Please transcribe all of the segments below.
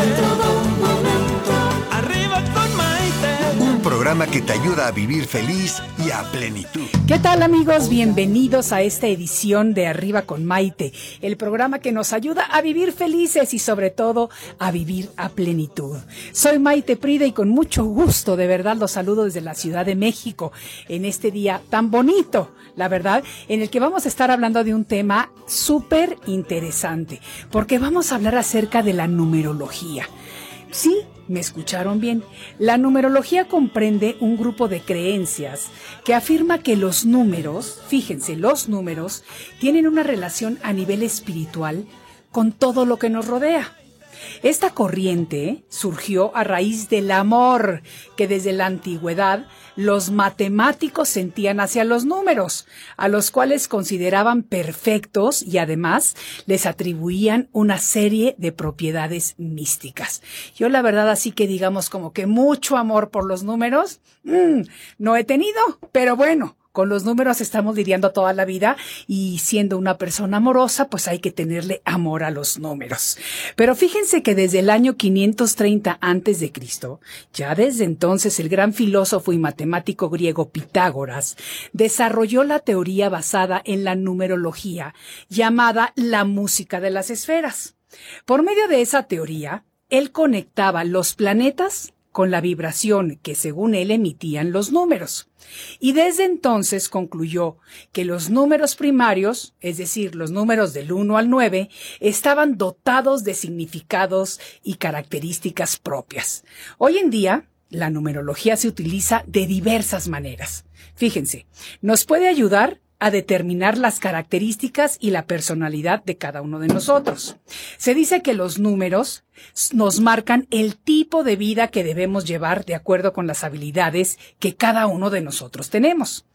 Arriba con Maite. Que te ayuda a vivir feliz y a plenitud. ¿Qué tal amigos? Bienvenidos a esta edición de Arriba con Maite, el programa que nos ayuda a vivir felices y sobre todo a vivir a plenitud. Soy Maite Prida y con mucho gusto, de verdad, los saludo desde la Ciudad de México en este día tan bonito, la verdad, en el que vamos a estar hablando de un tema súper interesante, porque vamos a hablar acerca de la numerología. Sí, me escucharon bien. La numerología comprende un grupo de creencias que afirma que los números, fíjense, los números tienen una relación a nivel espiritual con todo lo que nos rodea. Esta corriente surgió a raíz del amor que desde la antigüedad los matemáticos sentían hacia los números, a los cuales consideraban perfectos y además les atribuían una serie de propiedades místicas. Yo la verdad así que digamos como que mucho amor por los números, mm, no he tenido, pero bueno, con los números estamos lidiando toda la vida y siendo una persona amorosa, pues hay que tenerle amor a los números. Pero fíjense que desde el año 530 antes de Cristo, ya desde entonces el gran filósofo y matemático griego Pitágoras desarrolló la teoría basada en la numerología llamada la música de las esferas. Por medio de esa teoría, él conectaba los planetas con la vibración que según él emitían los números. Y desde entonces concluyó que los números primarios, es decir, los números del 1 al 9, estaban dotados de significados y características propias. Hoy en día, la numerología se utiliza de diversas maneras. Fíjense, nos puede ayudar a determinar las características y la personalidad de cada uno de nosotros. Se dice que los números nos marcan el tipo de vida que debemos llevar de acuerdo con las habilidades que cada uno de nosotros tenemos.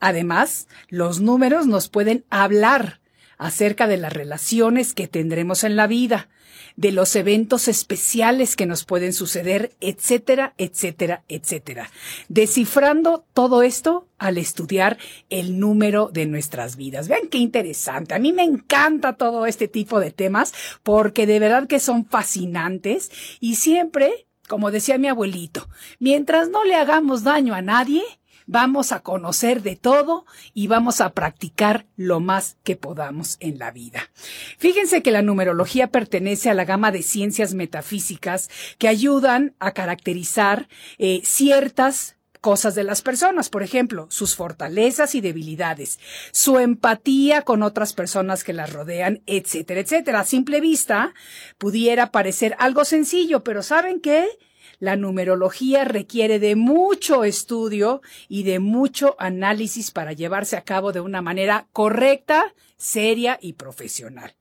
Además, los números nos pueden hablar acerca de las relaciones que tendremos en la vida, de los eventos especiales que nos pueden suceder, etcétera, etcétera, etcétera. Descifrando todo esto al estudiar el número de nuestras vidas. Vean qué interesante. A mí me encanta todo este tipo de temas porque de verdad que son fascinantes y siempre, como decía mi abuelito, mientras no le hagamos daño a nadie, vamos a conocer de todo y vamos a practicar lo más que podamos en la vida. Fíjense que la numerología pertenece a la gama de ciencias metafísicas que ayudan a caracterizar eh, ciertas cosas de las personas, por ejemplo, sus fortalezas y debilidades, su empatía con otras personas que las rodean, etcétera, etcétera. A simple vista pudiera parecer algo sencillo, pero ¿saben qué? La numerología requiere de mucho estudio y de mucho análisis para llevarse a cabo de una manera correcta, seria y profesional.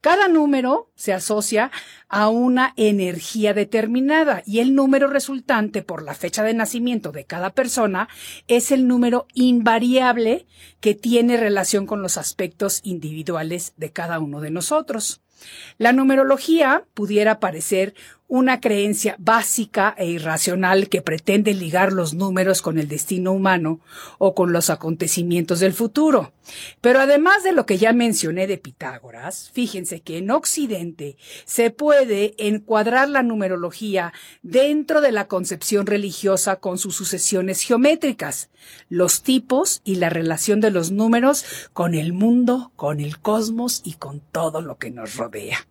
Cada número se asocia a una energía determinada y el número resultante por la fecha de nacimiento de cada persona es el número invariable que tiene relación con los aspectos individuales de cada uno de nosotros. La numerología pudiera parecer una creencia básica e irracional que pretende ligar los números con el destino humano o con los acontecimientos del futuro. Pero además de lo que ya mencioné de Pitágoras, fíjense que en Occidente se puede encuadrar la numerología dentro de la concepción religiosa con sus sucesiones geométricas, los tipos y la relación de los números con el mundo, con el cosmos y con todo lo que nos rodea.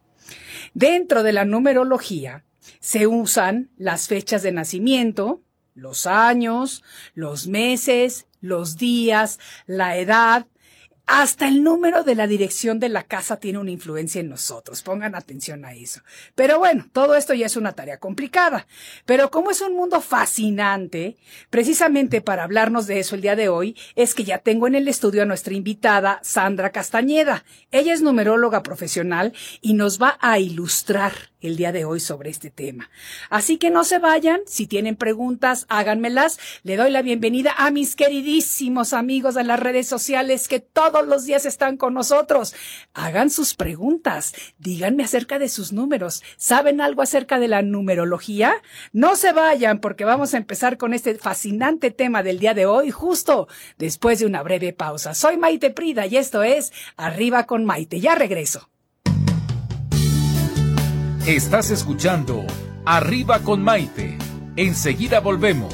Dentro de la numerología, se usan las fechas de nacimiento, los años, los meses, los días, la edad, Hasta el número de la dirección de la casa tiene una influencia en nosotros. Pongan atención a eso. Pero bueno, todo esto ya es una tarea complicada. Pero como es un mundo fascinante, precisamente para hablarnos de eso el día de hoy, es que ya tengo en el estudio a nuestra invitada, Sandra Castañeda. Ella es numeróloga profesional y nos va a ilustrar el día de hoy sobre este tema. Así que no se vayan, si tienen preguntas, háganmelas. Le doy la bienvenida a mis queridísimos amigos de las redes sociales que todos los días están con nosotros. Hagan sus preguntas, díganme acerca de sus números. ¿Saben algo acerca de la numerología? No se vayan porque vamos a empezar con este fascinante tema del día de hoy justo después de una breve pausa. Soy Maite Prida y esto es Arriba con Maite. Ya regreso. Estás escuchando Arriba con Maite. Enseguida volvemos.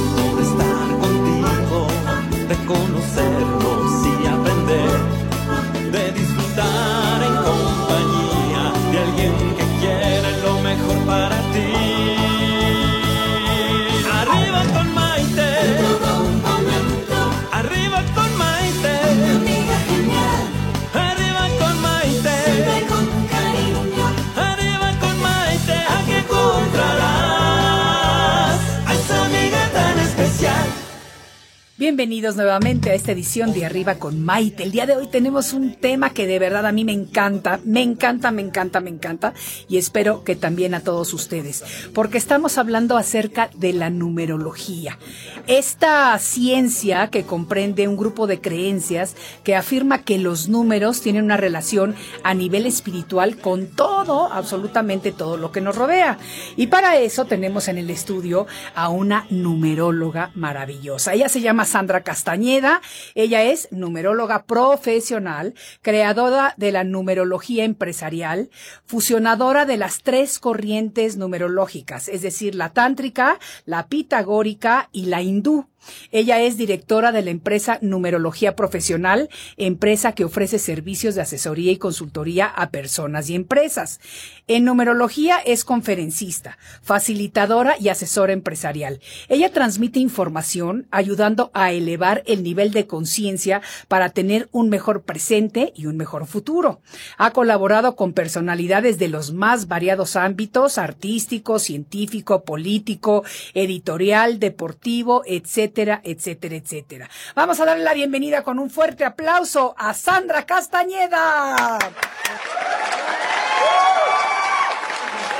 Bienvenidos nuevamente a esta edición de Arriba con Maite. El día de hoy tenemos un tema que de verdad a mí me encanta, me encanta, me encanta, me encanta y espero que también a todos ustedes, porque estamos hablando acerca de la numerología. Esta ciencia que comprende un grupo de creencias que afirma que los números tienen una relación a nivel espiritual con todo, absolutamente todo lo que nos rodea. Y para eso tenemos en el estudio a una numeróloga maravillosa. Ella se llama Sandra Castañeda. Ella es numeróloga profesional, creadora de la numerología empresarial, fusionadora de las tres corrientes numerológicas, es decir, la tántrica, la pitagórica y la hindú. Ella es directora de la empresa Numerología Profesional, empresa que ofrece servicios de asesoría y consultoría a personas y empresas. En numerología es conferencista, facilitadora y asesora empresarial. Ella transmite información ayudando a elevar el nivel de conciencia para tener un mejor presente y un mejor futuro. Ha colaborado con personalidades de los más variados ámbitos, artístico, científico, político, editorial, deportivo, etcétera, etcétera, etcétera. Vamos a darle la bienvenida con un fuerte aplauso a Sandra Castañeda.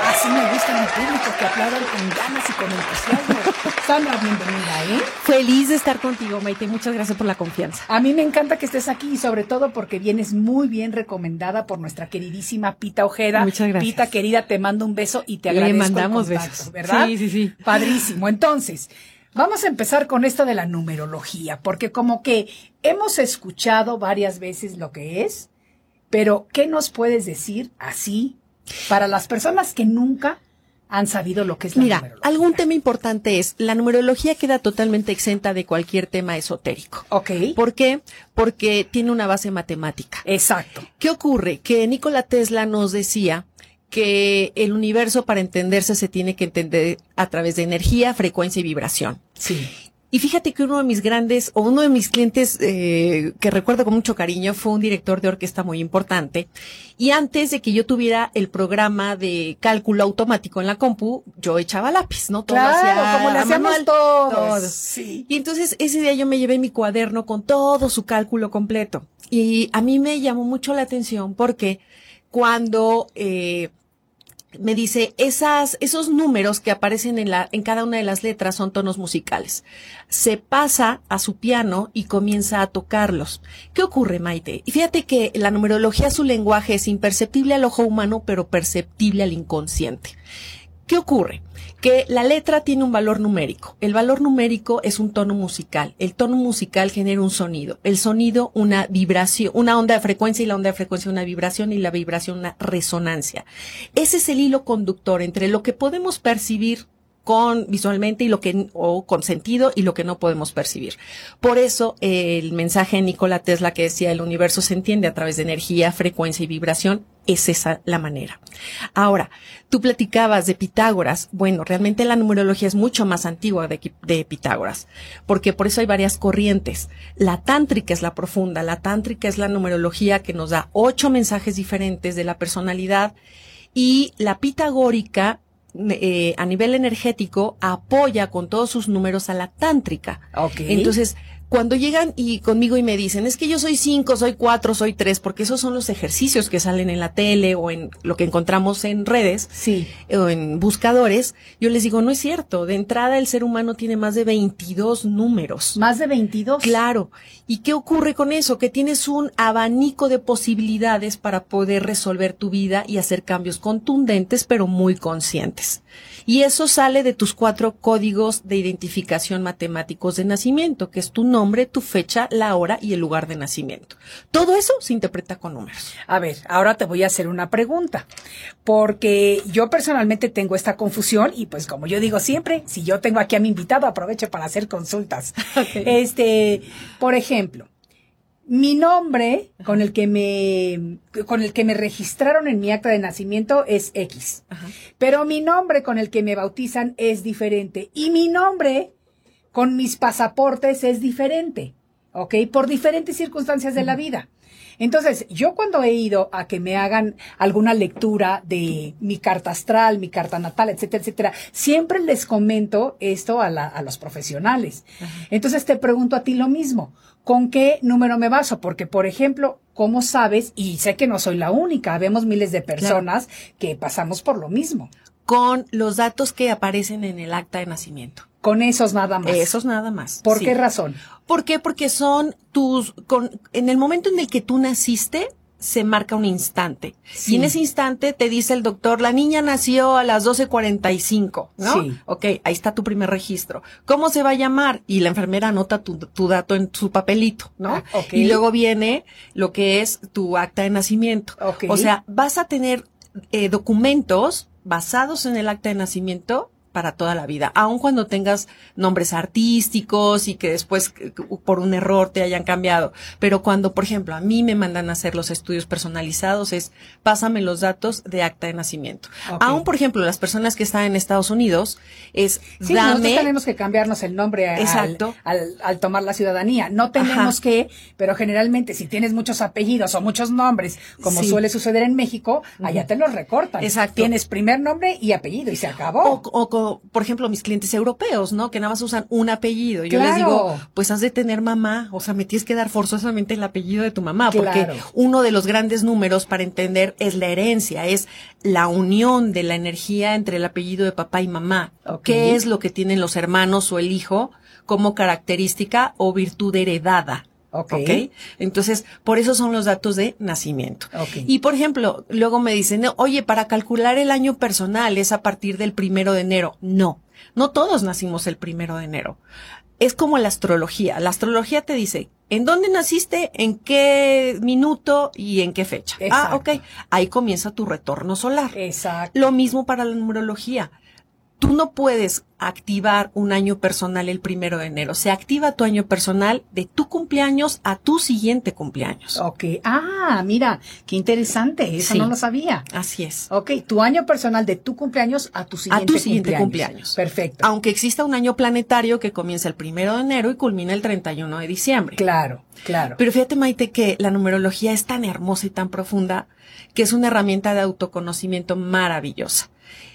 Así me gusta mi público, que aplaudan con ganas y con entusiasmo. Sandra, bienvenida, ¿eh? Feliz de estar contigo, Maite. Muchas gracias por la confianza. A mí me encanta que estés aquí y sobre todo porque vienes muy bien recomendada por nuestra queridísima Pita Ojeda. Muchas gracias. Pita, querida, te mando un beso y te Le agradezco el mandamos contacto, besos. ¿verdad? Sí, sí, sí. Padrísimo. Entonces, vamos a empezar con esto de la numerología, porque como que hemos escuchado varias veces lo que es, pero ¿qué nos puedes decir así para las personas que nunca han sabido lo que es la Mira, numerología? algún tema importante es, la numerología queda totalmente exenta de cualquier tema esotérico. Ok. ¿Por qué? Porque tiene una base matemática. Exacto. ¿Qué ocurre? Que Nikola Tesla nos decía que el universo para entenderse se tiene que entender a través de energía, frecuencia y vibración. Sí. Y fíjate que uno de mis grandes, o uno de mis clientes eh, que recuerdo con mucho cariño fue un director de orquesta muy importante. Y antes de que yo tuviera el programa de cálculo automático en la compu, yo echaba lápiz, ¿no? Todo Claro, como le manual, todos. todo. Sí. Y entonces ese día yo me llevé mi cuaderno con todo su cálculo completo. Y a mí me llamó mucho la atención porque cuando eh, me dice esas esos números que aparecen en la en cada una de las letras son tonos musicales. Se pasa a su piano y comienza a tocarlos. ¿Qué ocurre, Maite? Y fíjate que la numerología su lenguaje es imperceptible al ojo humano, pero perceptible al inconsciente. ¿Qué ocurre? Que la letra tiene un valor numérico. El valor numérico es un tono musical. El tono musical genera un sonido. El sonido una vibración, una onda de frecuencia y la onda de frecuencia una vibración y la vibración una resonancia. Ese es el hilo conductor entre lo que podemos percibir con visualmente y lo que o con sentido y lo que no podemos percibir. Por eso el mensaje de Nikola Tesla que decía el universo se entiende a través de energía, frecuencia y vibración es esa la manera. Ahora, tú platicabas de Pitágoras. Bueno, realmente la numerología es mucho más antigua de, de, Pitágoras, porque por eso hay varias corrientes. La tántrica es la profunda, la tántrica es la numerología que nos da ocho mensajes diferentes de la personalidad y la pitagórica eh, a nivel energético apoya con todos sus números a la tántrica. Okay. Entonces, cuando llegan y conmigo y me dicen, es que yo soy cinco, soy cuatro, soy tres, porque esos son los ejercicios que salen en la tele o en lo que encontramos en redes sí. o en buscadores, yo les digo, no es cierto. De entrada, el ser humano tiene más de 22 números. Más de 22. Claro. ¿Y qué ocurre con eso? Que tienes un abanico de posibilidades para poder resolver tu vida y hacer cambios contundentes, pero muy conscientes. Y eso sale de tus cuatro códigos de identificación matemáticos de nacimiento, que es tu nombre, tu fecha, la hora y el lugar de nacimiento. Todo eso se interpreta con números. A ver, ahora te voy a hacer una pregunta, porque yo personalmente tengo esta confusión y pues como yo digo siempre, si yo tengo aquí a mi invitado, aprovecho para hacer consultas. Okay. Este, por ejemplo, mi nombre con el que me con el que me registraron en mi acta de nacimiento es X. Ajá. Pero mi nombre con el que me bautizan es diferente y mi nombre con mis pasaportes es diferente. ¿Ok? Por diferentes circunstancias de la vida. Entonces, yo cuando he ido a que me hagan alguna lectura de mi carta astral, mi carta natal, etcétera, etcétera, siempre les comento esto a, la, a los profesionales. Ajá. Entonces, te pregunto a ti lo mismo. ¿Con qué número me baso? Porque, por ejemplo, ¿cómo sabes? Y sé que no soy la única, vemos miles de personas claro. que pasamos por lo mismo. Con los datos que aparecen en el acta de nacimiento. Con esos nada más. Esos nada más. ¿Por sí. qué razón? ¿Por qué? Porque son tus, con, en el momento en el que tú naciste, se marca un instante. Sí. Y en ese instante te dice el doctor, la niña nació a las 12.45, ¿no? Sí. Ok, ahí está tu primer registro. ¿Cómo se va a llamar? Y la enfermera anota tu, tu dato en su papelito, ¿no? Ah, okay. Y luego viene lo que es tu acta de nacimiento. Okay. O sea, vas a tener eh, documentos basados en el acta de nacimiento para toda la vida, aun cuando tengas nombres artísticos y que después por un error te hayan cambiado. Pero cuando, por ejemplo, a mí me mandan a hacer los estudios personalizados es pásame los datos de acta de nacimiento. Okay. Aún, por ejemplo, las personas que están en Estados Unidos es sí, dame. Nosotros tenemos que cambiarnos el nombre al, Exacto. Al, al, al, tomar la ciudadanía. No tenemos Ajá. que, pero generalmente si tienes muchos apellidos o muchos nombres, como sí. suele suceder en México, allá te los recortan. Exacto. Tienes primer nombre y apellido y se acabó. O, o, por ejemplo, mis clientes europeos, ¿no? Que nada más usan un apellido. Yo claro. les digo, pues has de tener mamá, o sea, me tienes que dar forzosamente el apellido de tu mamá, porque claro. uno de los grandes números para entender es la herencia, es la unión de la energía entre el apellido de papá y mamá. Okay. ¿Qué es lo que tienen los hermanos o el hijo como característica o virtud heredada? Okay. ok. Entonces, por eso son los datos de nacimiento. Okay. Y por ejemplo, luego me dicen, oye, para calcular el año personal es a partir del primero de enero. No, no todos nacimos el primero de enero. Es como la astrología. La astrología te dice, ¿en dónde naciste? ¿En qué minuto? ¿Y en qué fecha? Exacto. Ah, ok. Ahí comienza tu retorno solar. Exacto. Lo mismo para la numerología tú no puedes activar un año personal el primero de enero. Se activa tu año personal de tu cumpleaños a tu siguiente cumpleaños. Ok. Ah, mira, qué interesante. Eso sí. no lo sabía. Así es. Ok, tu año personal de tu cumpleaños a tu siguiente, a tu siguiente cumpleaños. cumpleaños. Perfecto. Aunque exista un año planetario que comienza el primero de enero y culmina el 31 de diciembre. Claro, claro. Pero fíjate, Maite, que la numerología es tan hermosa y tan profunda que es una herramienta de autoconocimiento maravillosa.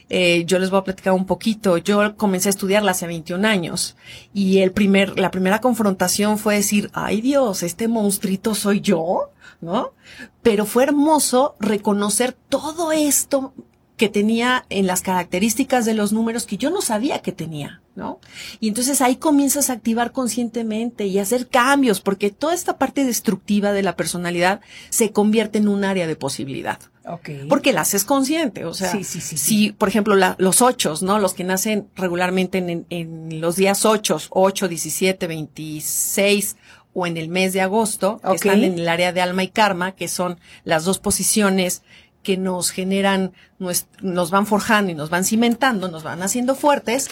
Eh, yo les voy a platicar un poquito. Yo comencé a estudiarla hace 21 años y el primer, la primera confrontación fue decir, ay Dios, este monstruito soy yo, ¿no? Pero fue hermoso reconocer todo esto que tenía en las características de los números que yo no sabía que tenía, ¿no? Y entonces ahí comienzas a activar conscientemente y a hacer cambios, porque toda esta parte destructiva de la personalidad se convierte en un área de posibilidad. Okay. Porque la haces consciente, o sea, sí, sí, sí, si, por ejemplo, la, los ochos, ¿no? Los que nacen regularmente en, en los días ochos, 8, 17, 26 o en el mes de agosto, okay. que están en el área de alma y karma, que son las dos posiciones que nos generan, nos van forjando y nos van cimentando, nos van haciendo fuertes,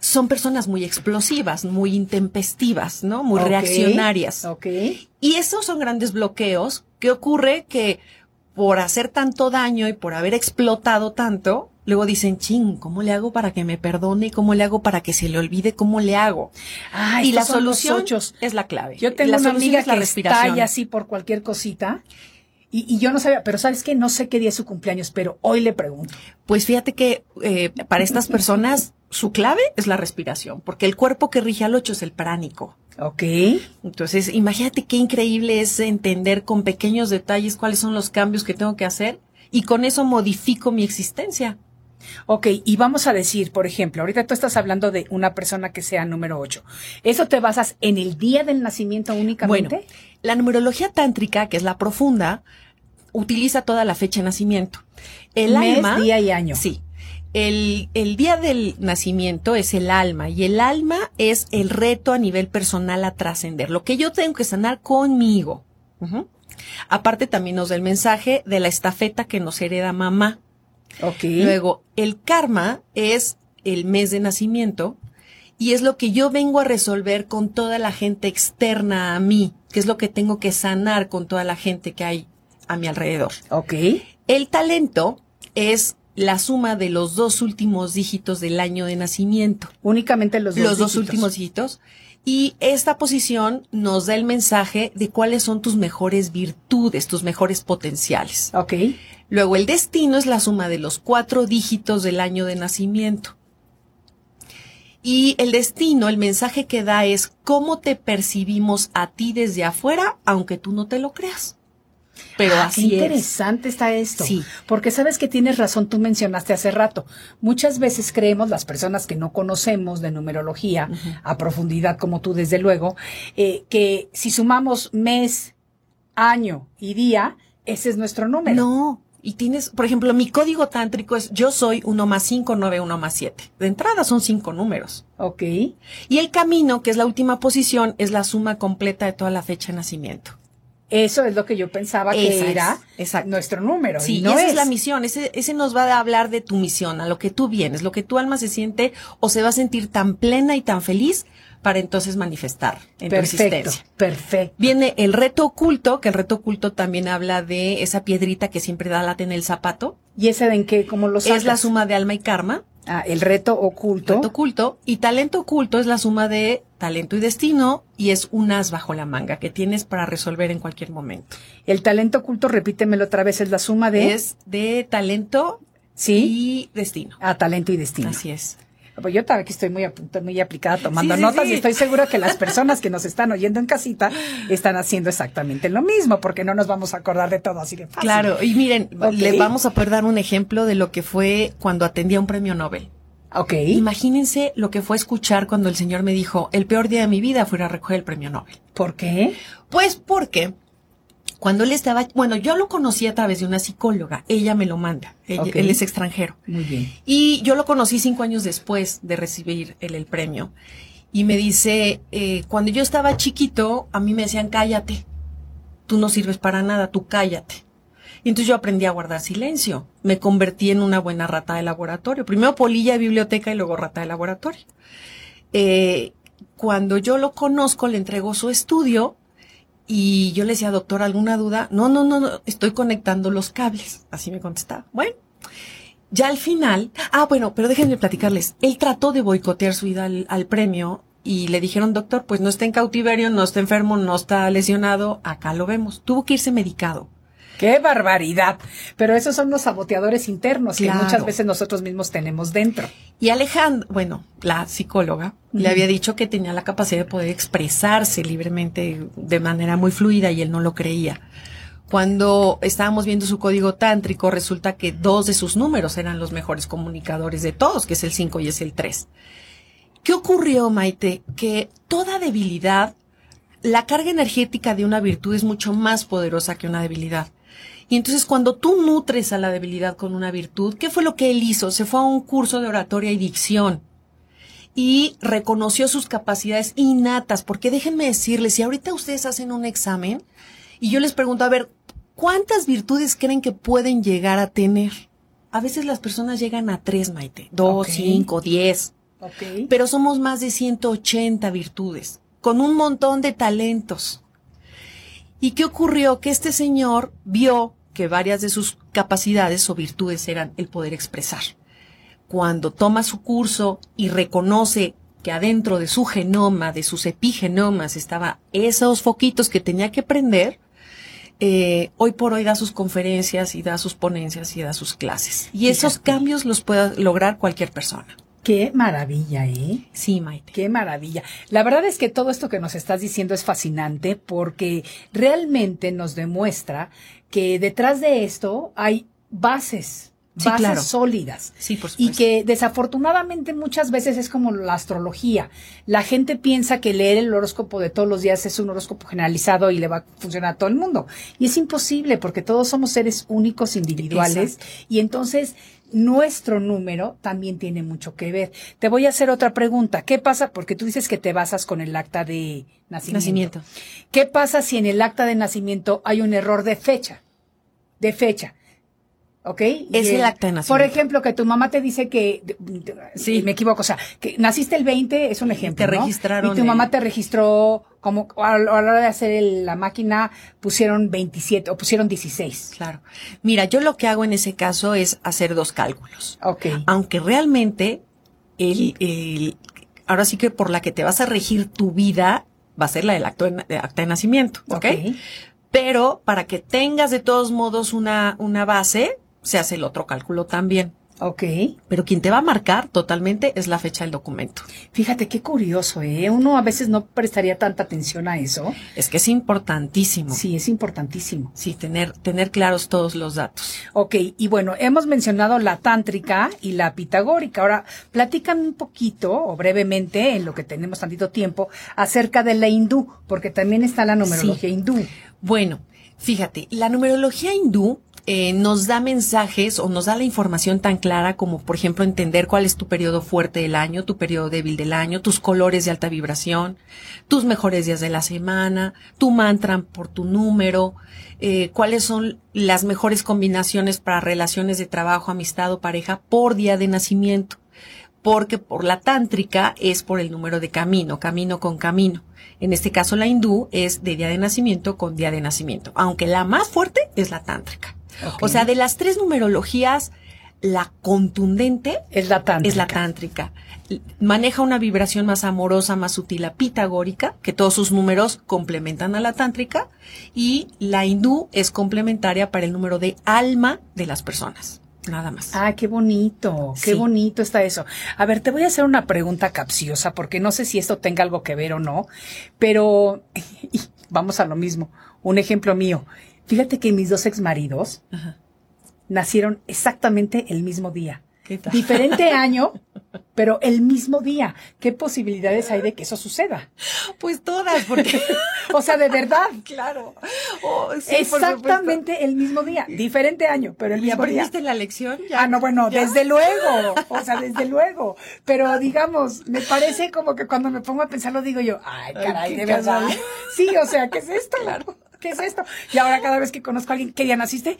son personas muy explosivas, muy intempestivas, ¿no? Muy reaccionarias. Ok. Y esos son grandes bloqueos que ocurre que por hacer tanto daño y por haber explotado tanto, luego dicen, ching, ¿cómo le hago para que me perdone? ¿Cómo le hago para que se le olvide? ¿Cómo le hago? Ah, y la solución es la clave. Yo tengo La una amiga es la que respiración. estalla así por cualquier cosita. Y, y yo no sabía, pero ¿sabes qué? No sé qué día es su cumpleaños, pero hoy le pregunto. Pues fíjate que eh, para estas personas su clave es la respiración, porque el cuerpo que rige al ocho es el pránico. Ok. Entonces, imagínate qué increíble es entender con pequeños detalles cuáles son los cambios que tengo que hacer y con eso modifico mi existencia. Ok, y vamos a decir, por ejemplo, ahorita tú estás hablando de una persona que sea número 8. ¿Eso te basas en el día del nacimiento únicamente? Bueno, la numerología tántrica, que es la profunda, utiliza toda la fecha de nacimiento. El Mes, alma. día y año. Sí. El, el día del nacimiento es el alma y el alma es el reto a nivel personal a trascender, lo que yo tengo que sanar conmigo. Aparte también nos da el mensaje de la estafeta que nos hereda mamá. Ok. Luego, el karma es el mes de nacimiento y es lo que yo vengo a resolver con toda la gente externa a mí, que es lo que tengo que sanar con toda la gente que hay a mi alrededor. ok. El talento es la suma de los dos últimos dígitos del año de nacimiento. Únicamente los dos. los dos dígitos. últimos dígitos. Y esta posición nos da el mensaje de cuáles son tus mejores virtudes, tus mejores potenciales. Ok. Luego, el destino es la suma de los cuatro dígitos del año de nacimiento. Y el destino, el mensaje que da es cómo te percibimos a ti desde afuera, aunque tú no te lo creas. Pero Ah, así qué es. interesante está esto. Sí. Porque sabes que tienes razón, tú mencionaste hace rato. Muchas veces creemos, las personas que no conocemos de numerología a profundidad, como tú desde luego, eh, que si sumamos mes, año y día, ese es nuestro número. No. Y tienes, por ejemplo, mi código tántrico es yo soy 1 más 5, 9, 1 más 7. De entrada son cinco números. Ok. Y el camino, que es la última posición, es la suma completa de toda la fecha de nacimiento. Eso es lo que yo pensaba Esa que es, era exacto. nuestro número. Sí, y no y esa es. es la misión. Ese, ese nos va a hablar de tu misión, a lo que tú vienes, lo que tu alma se siente o se va a sentir tan plena y tan feliz para entonces manifestar en Perfecto, perfecto. Viene el reto oculto, que el reto oculto también habla de esa piedrita que siempre da lata en el zapato. ¿Y de en qué? ¿Cómo lo sacas? Es la suma de alma y karma. Ah, el reto oculto. Reto oculto. Y talento oculto es la suma de talento y destino y es un as bajo la manga que tienes para resolver en cualquier momento. El talento oculto, repítemelo otra vez, es la suma de... Es de talento Sí. y destino. Ah, talento y destino. Así es. Pues yo también que estoy muy, muy aplicada tomando Sí, notas sí. y estoy segura que las personas que nos están oyendo en casita están haciendo exactamente lo mismo, porque no nos vamos a acordar de todo así de fácil. Claro, y miren, Ok. le vamos a poder dar un ejemplo de lo que fue cuando atendía un premio Nobel. Ok. Imagínense lo que fue escuchar cuando el señor me dijo, el peor día de mi vida fue ir a recoger el premio Nobel. ¿Por qué? Pues porque cuando él estaba, bueno, yo lo conocí a través de una psicóloga, ella me lo manda, ella- él es extranjero. Muy bien. Y yo lo conocí cinco años después de recibir el, el premio. Y me dice, eh, cuando yo estaba chiquito, a mí me decían, cállate, tú no sirves para nada, tú cállate. Y entonces yo aprendí a guardar silencio. Me convertí en una buena rata de laboratorio. Primero polilla de biblioteca y luego rata de laboratorio. Eh, cuando yo lo conozco, le entrego su estudio y yo le decía, doctor, ¿alguna duda? No, no, no, no, estoy conectando los cables. Así me contestaba. Bueno, ya al final, ah, bueno, pero déjenme platicarles. Él trató de boicotear su ida al, al premio y le dijeron, doctor, pues no está en cautiverio, no está enfermo, no está lesionado, acá lo vemos. Tuvo que irse medicado. ¡Qué barbaridad! Pero esos son los saboteadores internos que muchas veces nosotros mismos tenemos dentro. Y Alejandro, bueno, la psicóloga, le había dicho que tenía la capacidad de poder expresarse libremente de manera muy fluida y él no lo creía. Cuando estábamos viendo su código tántrico, resulta que dos de sus números eran los mejores comunicadores de todos, que es el 5 y es el 3. ¿Qué ocurrió, Maite? Que toda debilidad, la carga energética de una virtud es mucho más poderosa que una debilidad. Y entonces cuando tú nutres a la debilidad con una virtud, ¿qué fue lo que él hizo? Se fue a un curso de oratoria y dicción y reconoció sus capacidades innatas, porque déjenme decirles, si ahorita ustedes hacen un examen y yo les pregunto, a ver, ¿cuántas virtudes creen que pueden llegar a tener? A veces las personas llegan a tres, Maite. Dos, cinco, diez. Pero somos más de 180 virtudes, con un montón de talentos. ¿Y qué ocurrió? Que este señor vio que varias de sus capacidades o virtudes eran el poder expresar. Cuando toma su curso y reconoce que adentro de su genoma, de sus epigenomas, estaba esos foquitos que tenía que prender, eh, hoy por hoy da sus conferencias y da sus ponencias y da sus clases. Y esos Fíjate. cambios los puede lograr cualquier persona. Qué maravilla, ¿eh? Sí, Maite. Qué maravilla. La verdad es que todo esto que nos estás diciendo es fascinante porque realmente nos demuestra que detrás de esto hay bases, Sí, bases claro. sólidas. Sí, por Y supuesto. que desafortunadamente muchas veces es como la astrología. La gente piensa que leer el horóscopo de todos los días es un horóscopo generalizado y le va a funcionar a todo el mundo. Y es imposible porque todos somos seres únicos, individuales. Y entonces nuestro número también tiene mucho que ver. Te voy a hacer otra pregunta. ¿Qué pasa? Porque tú dices que te basas con el acta de nacimiento. Nacimiento. ¿Qué pasa si en el acta de nacimiento hay un error de fecha? De fecha. ¿Ok? Es el acta de Por nacimiento. ejemplo, que tu mamá te dice que, sí, me equivoco, o sea, que naciste el 20 es un ejemplo. te ¿no? registraron Y tu el- mamá te registró, como a la a la hora de hacer el- la máquina, pusieron 27 o pusieron 16. Claro. Mira, yo lo que hago en ese caso es hacer dos cálculos. Ok. Aunque realmente el, el- ahora sí que por la que te vas a regir tu vida va a ser la del acto de, acta de nacimiento, ¿ok? Ok. Pero para que tengas de todos modos una, una base, se hace el otro cálculo también. Ok. Pero quien te va a marcar totalmente es la fecha del documento. Fíjate qué curioso, ¿eh? Uno a veces no prestaría tanta atención a eso. Es que es importantísimo. Sí, es importantísimo. Sí, tener, tener claros todos los datos. Ok, y bueno, hemos mencionado la tántrica y la pitagórica. Ahora, platícame un poquito o brevemente, en lo que tenemos tantito tiempo, acerca de la hindú, porque también está la numerología hindú. Bueno, fíjate, la numerología hindú eh, nos da mensajes o nos da la información tan clara como, por ejemplo, entender cuál es tu periodo fuerte del año, tu periodo débil del año, tus colores de alta vibración, tus mejores días de la semana, tu mantra por tu número, eh, cuáles son las mejores combinaciones para relaciones de trabajo, amistad o pareja por día de nacimiento porque por la tántrica es por el número de camino, camino con camino. En este caso la hindú es de día de nacimiento con día de nacimiento, aunque la más fuerte es la tántrica. O sea, de las tres numerologías, la contundente Es la tántrica. es la tántrica. Maneja una vibración más amorosa, más sutil, la pitagórica, que todos sus números complementan a la tántrica, y la hindú es complementaria para el número de alma de las personas. Nada más. Ah, qué bonito, qué Sí. bonito está eso. A ver, te voy a hacer una pregunta capciosa, porque no sé si esto tenga algo que ver o no, pero vamos a lo mismo. Un ejemplo mío. Fíjate que mis dos exmaridos Ajá. nacieron exactamente el mismo día. ¿Qué tal? Diferente año, pero el mismo día. ¿Qué posibilidades hay de que eso suceda? Pues todas, porque O sea, de verdad. claro. Oh, sí, exactamente el mismo día. Diferente año, pero el supuesto. ¿Y mismo día. aprendiste la lección? Ya- Ah, no, bueno, ya. desde luego, o sea, desde luego. Pero digamos, me parece como que cuando me pongo a pensarlo digo yo, ay, Ay, caray, de verdad. Sí, o sea, ¿qué es esto? ¿Qué es esto? Y ahora cada vez que conozco a alguien, ¿qué día naciste?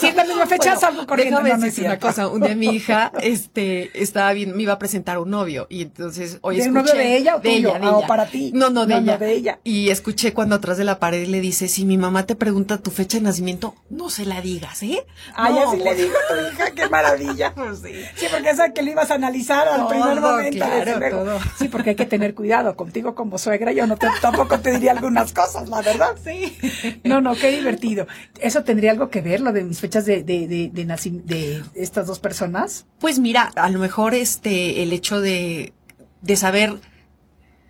Si es la misma fecha, Bueno, salgo corriendo. Déjame No, no es decirte una cosa. Un día mi hija, este, estaba bien, me iba a presentar un novio y entonces hoy ¿De escuché. novio de ella o de tuyo? ella, de Ah, ella. para ti. No, no, de No, no, ella. de ella. Y escuché cuando atrás de la pared le dice, si mi mamá te pregunta tu fecha de nacimiento, no se la digas, ¿eh? Ay, así le pues- digo a tu hija, qué maravilla. Pues sí. Sí, porque esa que lo ibas a analizar al primer momento. claro, todo. Sí, porque hay que tener cuidado. Contigo como suegra yo no te- tampoco te diría algunas cosas, la verdad. Sí. No, no, qué divertido. ¿Eso tendría algo que ver, lo de mis fechas de, de, de, de, estas dos personas? Pues mira, a lo mejor este, el hecho de, de saber,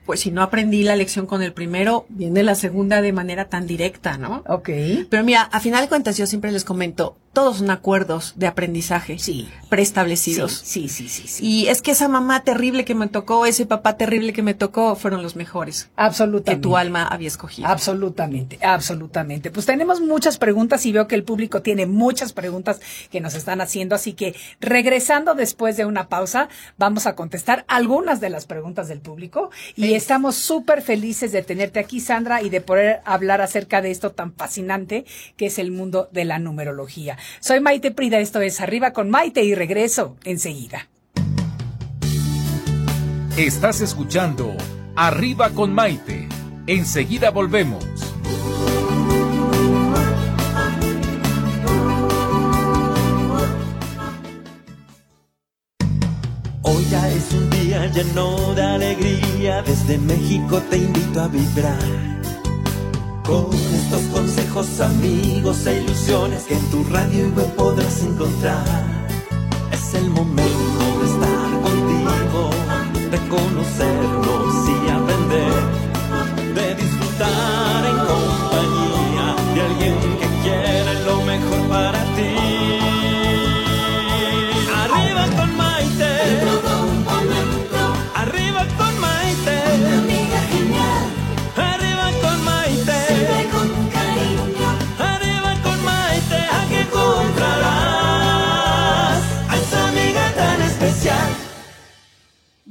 pues si no aprendí la lección con el primero, viene la segunda de manera tan directa, ¿no? Ok. Pero mira, a final de cuentas yo siempre les comento, todos son acuerdos de aprendizaje Sí. preestablecidos. Sí, sí, sí, sí. sí. Y es que esa mamá terrible que me tocó, ese papá terrible que me tocó, fueron los mejores que Absolutamente. tu alma había escogido. Absolutamente, absolutamente. Pues tenemos muchas preguntas y veo que el público tiene muchas preguntas que nos están haciendo, así que regresando después de una pausa, vamos a contestar algunas de las preguntas del público y estamos súper felices de tenerte aquí, Sandra, y de poder hablar acerca de esto tan fascinante que es el mundo de la numerología. Soy Maite Prida, esto es Arriba con Maite y regreso enseguida. Estás escuchando Arriba con Maite. Enseguida volvemos. Hoy ya es un día lleno de alegría, desde México te invito a vibrar. Con estos consejos, amigos e ilusiones que en tu radio y web podrás encontrar. Es el momento de estar contigo, de conocernos y aprender, de disfrutar en compañía de alguien que quiere lo mejor para ti.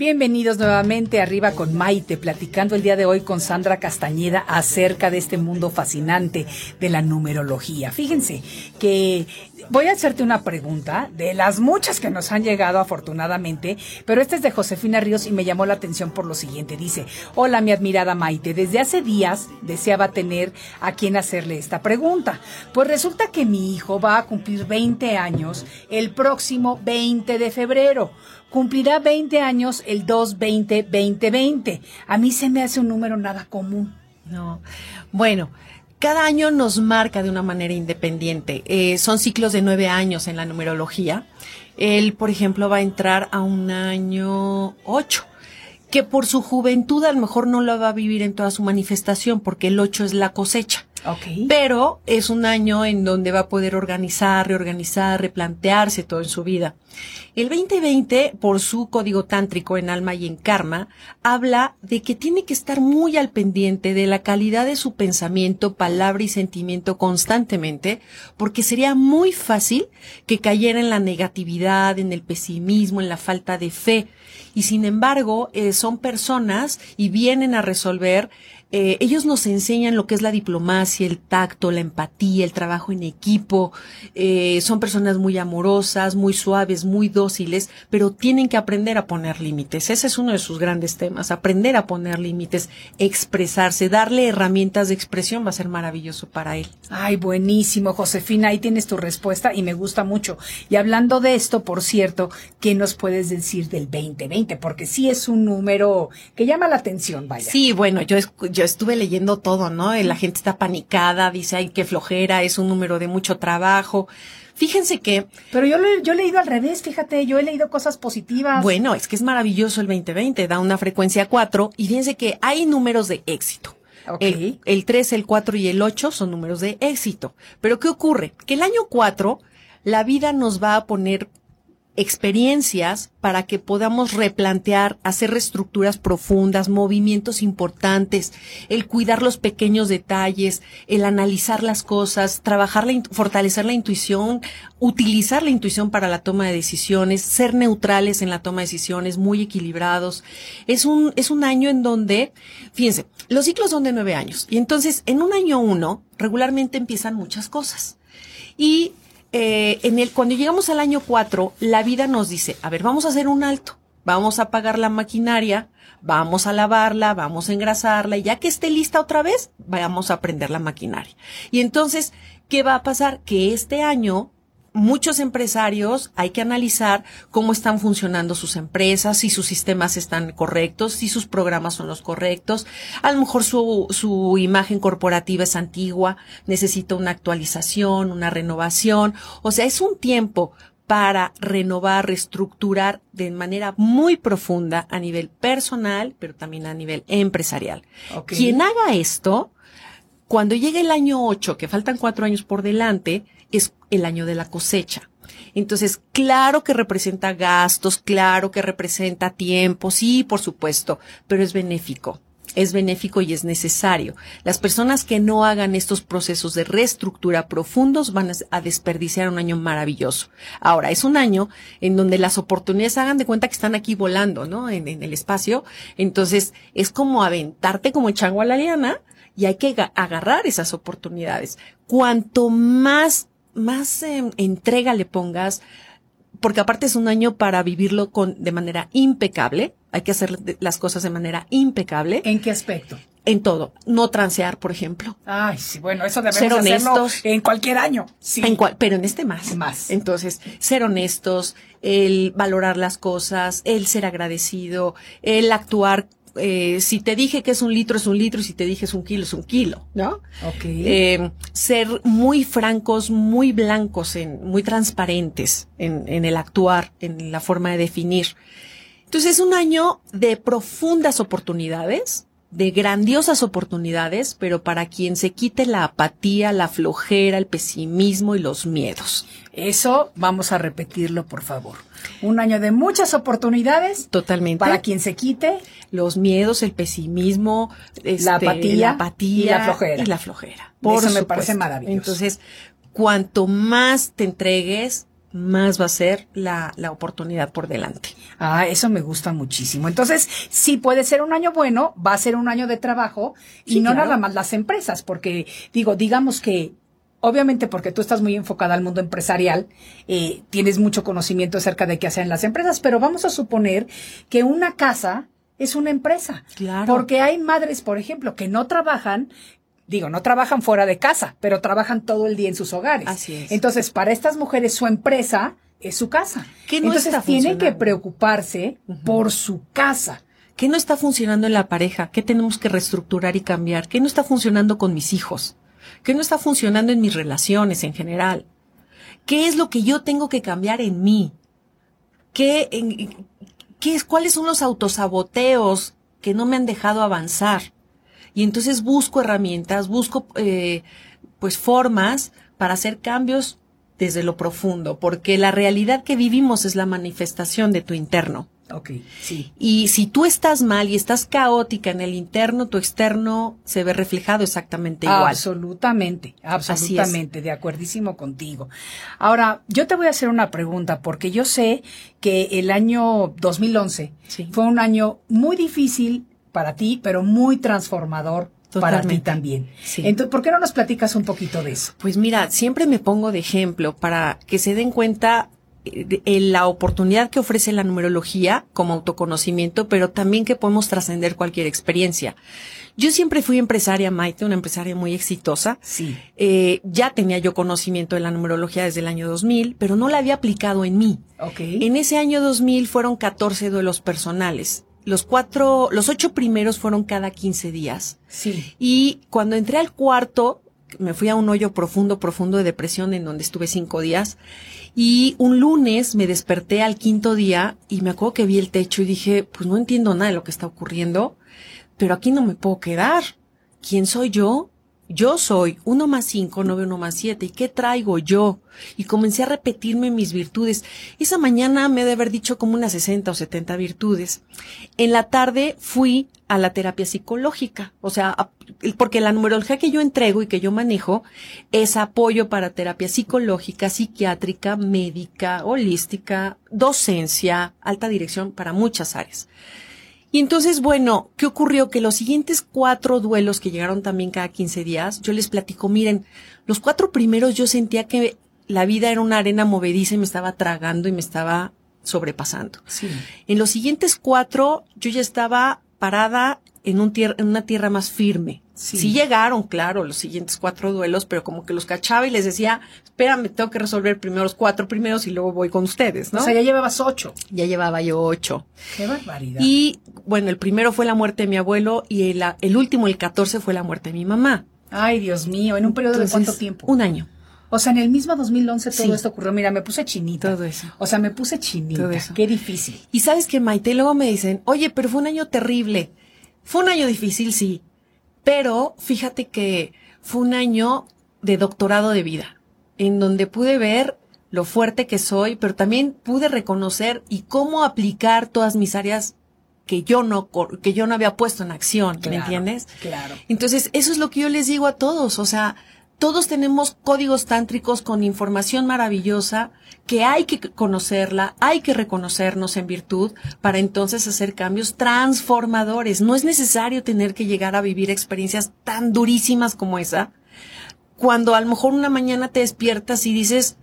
Bienvenidos nuevamente arriba con Maite, platicando el día de hoy con Sandra Castañeda acerca de este mundo fascinante de la numerología. Fíjense que voy a hacerte una pregunta de las muchas que nos han llegado afortunadamente, pero esta es de Josefina Ríos y me llamó la atención por lo siguiente. Dice, hola mi admirada Maite, desde hace días deseaba tener a quien hacerle esta pregunta. Pues resulta que mi hijo va a cumplir 20 años el próximo 20 de febrero cumplirá 20 años el 2-20-2020. A mí se me hace un número nada común. No. Bueno, cada año nos marca de una manera independiente. Eh, son ciclos de nueve años en la numerología. Él, por ejemplo, va a entrar a un año ocho, que por su juventud a lo mejor no lo va a vivir en toda su manifestación, porque el ocho es la cosecha. Ok. Pero es un año en donde va a poder organizar, reorganizar, replantearse todo en su vida. El 2020, por su código tántrico en alma y en karma, habla de que tiene que estar muy al pendiente de la calidad de su pensamiento, palabra y sentimiento constantemente, porque sería muy fácil que cayera en la negatividad, en el pesimismo, en la falta de fe. Y sin embargo, eh, son personas y vienen a resolver eh, ellos nos enseñan lo que es la diplomacia, el tacto, la empatía, el trabajo en equipo. Eh, son personas muy amorosas, muy suaves, muy dóciles, pero tienen que aprender a poner límites. Ese es uno de sus grandes temas, aprender a poner límites, expresarse, darle herramientas de expresión va a ser maravilloso para él. Ay, buenísimo, Josefina, ahí tienes tu respuesta y me gusta mucho. Y hablando de esto, por cierto, ¿qué nos puedes decir del 2020? Porque sí es un número que llama la atención, vaya. Sí, bueno, yo, escu- yo estuve leyendo todo, ¿no? La gente está panicada, dice, ay, qué flojera, es un número de mucho trabajo. Fíjense que, Pero yo, lo- yo he leído al revés, fíjate, yo he leído cosas positivas. bueno, es que es maravilloso el 2020, da una frecuencia 4 y fíjense que hay números de éxito. El, el 3, el 4 y el 8 son números de éxito. Pero ¿qué ocurre? Que el año 4, la vida nos va a poner experiencias para que podamos replantear, hacer reestructuras profundas, movimientos importantes, el cuidar los pequeños detalles, el analizar las cosas, trabajar la, fortalecer la intuición, utilizar la intuición para la toma de decisiones, ser neutrales en la toma de decisiones, muy equilibrados. Es un, es un año en donde, fíjense, los ciclos son de nueve años y entonces en un año uno regularmente empiezan muchas cosas. Y eh, en el, cuando llegamos al año 4, la vida nos dice, a ver, vamos a hacer un alto, vamos a apagar la maquinaria, vamos a lavarla, vamos a engrasarla, y ya que esté lista otra vez, vamos a prender la maquinaria. Y entonces, ¿qué va a pasar? Que este año muchos empresarios hay que analizar cómo están funcionando sus empresas, si sus sistemas están correctos, si sus programas son los correctos. A lo mejor su, su imagen corporativa es antigua, necesita una actualización, una renovación. O sea, es un tiempo para renovar, reestructurar de manera muy profunda a nivel personal, pero también a nivel empresarial. Quien haga esto, cuando llegue el año 8, que faltan cuatro años por delante, es, el año de la cosecha. Entonces, claro que representa gastos, claro que representa tiempo, sí, por supuesto, pero es benéfico es benéfico y es necesario. Las personas que no hagan estos procesos de reestructura profundos van a desperdiciar un año maravilloso. Ahora, es un año en donde las oportunidades hagan de cuenta que están aquí volando, ¿no? En, el espacio. Entonces, es como aventarte como chango a la liana y hay que agarrar esas oportunidades. Cuanto más, más em, entrega le pongas, porque aparte es un año para vivirlo con, de manera impecable, hay que hacer las cosas de manera impecable. ¿En qué aspecto? En todo. No transear, por ejemplo. Ay, sí, bueno, eso debemos ser honestos, en cualquier año. Sí. En pero en este más. Más. Entonces, ser honestos, el valorar las cosas, el ser agradecido, el actuar eh, si te dije que es un litro, es un litro, y si te dije es un kilo, es un kilo, ¿no? Eh, ser muy francos, muy blancos, en, muy transparentes en, en el actuar, en la forma de definir. Entonces es un año de profundas oportunidades, de grandiosas oportunidades, pero para quien se quite la apatía, la flojera, el pesimismo y los miedos. Eso vamos a repetirlo, por favor. Un año de muchas oportunidades. Totalmente. Para quien se quite. Los miedos, el pesimismo, la, este, apatía, apatía y la flojera. Y la flojera. Por Eso me parece maravilloso. Entonces, cuanto más te entregues, más va a ser la, la oportunidad por delante. Ah, eso me gusta muchísimo. Entonces, sí puede ser un año bueno, va a ser un año de trabajo y no nada más las empresas, porque digo, digamos que obviamente porque tú estás muy enfocada al mundo empresarial, eh, tienes mucho conocimiento acerca de qué hacen las empresas, pero vamos a suponer que una casa es una empresa. Claro. Porque hay madres, por ejemplo, que no trabajan, digo, no trabajan fuera de casa, pero trabajan todo el día en sus hogares. Así es. Entonces, para estas mujeres, su empresa es su casa. ¿Qué no Entonces, tienen que preocuparse por su casa. ¿Qué no está funcionando en la pareja? ¿Qué tenemos que reestructurar y cambiar? ¿Qué no está funcionando con mis hijos? ¿Qué no está funcionando en mis relaciones en general? ¿Qué es lo que yo tengo que cambiar en mí? ¿Qué, qué es, ¿Cuáles son los autosaboteos que no me han dejado avanzar? Y entonces busco herramientas, busco eh, pues formas para hacer cambios desde lo profundo, porque la realidad que vivimos es la manifestación de tu interno. Ok, sí. Y si tú estás mal y estás caótica en el interno, tu externo se ve reflejado exactamente igual. Absolutamente, absolutamente, de acuerdísimo contigo. Ahora, yo te voy a hacer una pregunta, porque yo sé que el año 2011 fue un año muy difícil para ti, pero muy transformador para ti también. Entonces, ¿por qué no nos platicas un poquito de eso? Pues mira, siempre me pongo de ejemplo para que se den cuenta eh, de, la oportunidad que ofrece la numerología como autoconocimiento, pero también que podemos trascender cualquier experiencia. Yo siempre fui empresaria, Maite, una empresaria muy exitosa. Sí. Eh, ya tenía yo conocimiento de la numerología desde el año 2000, pero no la había aplicado en mí. Okay. En ese año 2000 fueron 14 duelos personales los cuatro, los ocho primeros fueron cada 15 días. Sí. Y cuando entré al cuarto, me fui a un hoyo profundo, profundo de depresión en donde estuve cinco días. Y un lunes me desperté al quinto día y me acuerdo que vi el techo y dije, pues no entiendo nada de lo que está ocurriendo, pero aquí no me puedo quedar. ¿Quién soy yo? Yo soy uno más cinco, no uno más siete. ¿Y qué traigo yo? Y comencé a repetirme mis virtudes. Esa mañana me he de haber dicho como unas 60 o 70 virtudes. En la tarde fui a la terapia psicológica. O sea, porque la numerología que yo entrego y que yo manejo es apoyo para terapia psicológica, psiquiátrica, médica, holística, docencia, alta dirección para muchas áreas. Y entonces, bueno, ¿qué ocurrió? Que los siguientes cuatro duelos que llegaron también cada 15 días, yo les platico, miren, los cuatro primeros yo sentía que la vida era una arena movediza y me estaba tragando y me estaba sobrepasando. Sí. En los siguientes cuatro, yo ya estaba parada en, un en una tierra más firme. Sí. llegaron, claro, los siguientes cuatro duelos, pero como que los cachaba y les decía, espérame, tengo que resolver primero los cuatro primeros y luego voy con ustedes, ¿no? O sea, ya llevabas ocho. Ya llevaba yo ocho. Qué barbaridad. Y bueno, el primero fue la muerte de mi abuelo y el, el último, el catorce, fue la muerte de mi mamá. Ay, Dios mío, ¿en un periodo de cuánto tiempo? Un año. O sea, en el mismo 2011 todo esto ocurrió. Mira, me puse chinita. Todo eso. O sea, me puse chinita. Todo eso. Qué difícil. Y sabes que Maite, luego me dicen, oye, pero fue un año terrible. Fue un año difícil, sí. Pero fíjate que fue un año de doctorado de vida. en donde pude ver lo fuerte que soy, pero también pude reconocer y cómo aplicar todas mis áreas que yo no que yo no había puesto en acción, ¿me entiendes? Claro. Entonces, eso es lo que yo les digo a todos, o sea, todos tenemos códigos tántricos con información maravillosa que hay que conocerla, hay que reconocernos en virtud para entonces hacer cambios transformadores. No es necesario tener que llegar a vivir experiencias tan durísimas como esa. Cuando a lo mejor una mañana te despiertas y dices,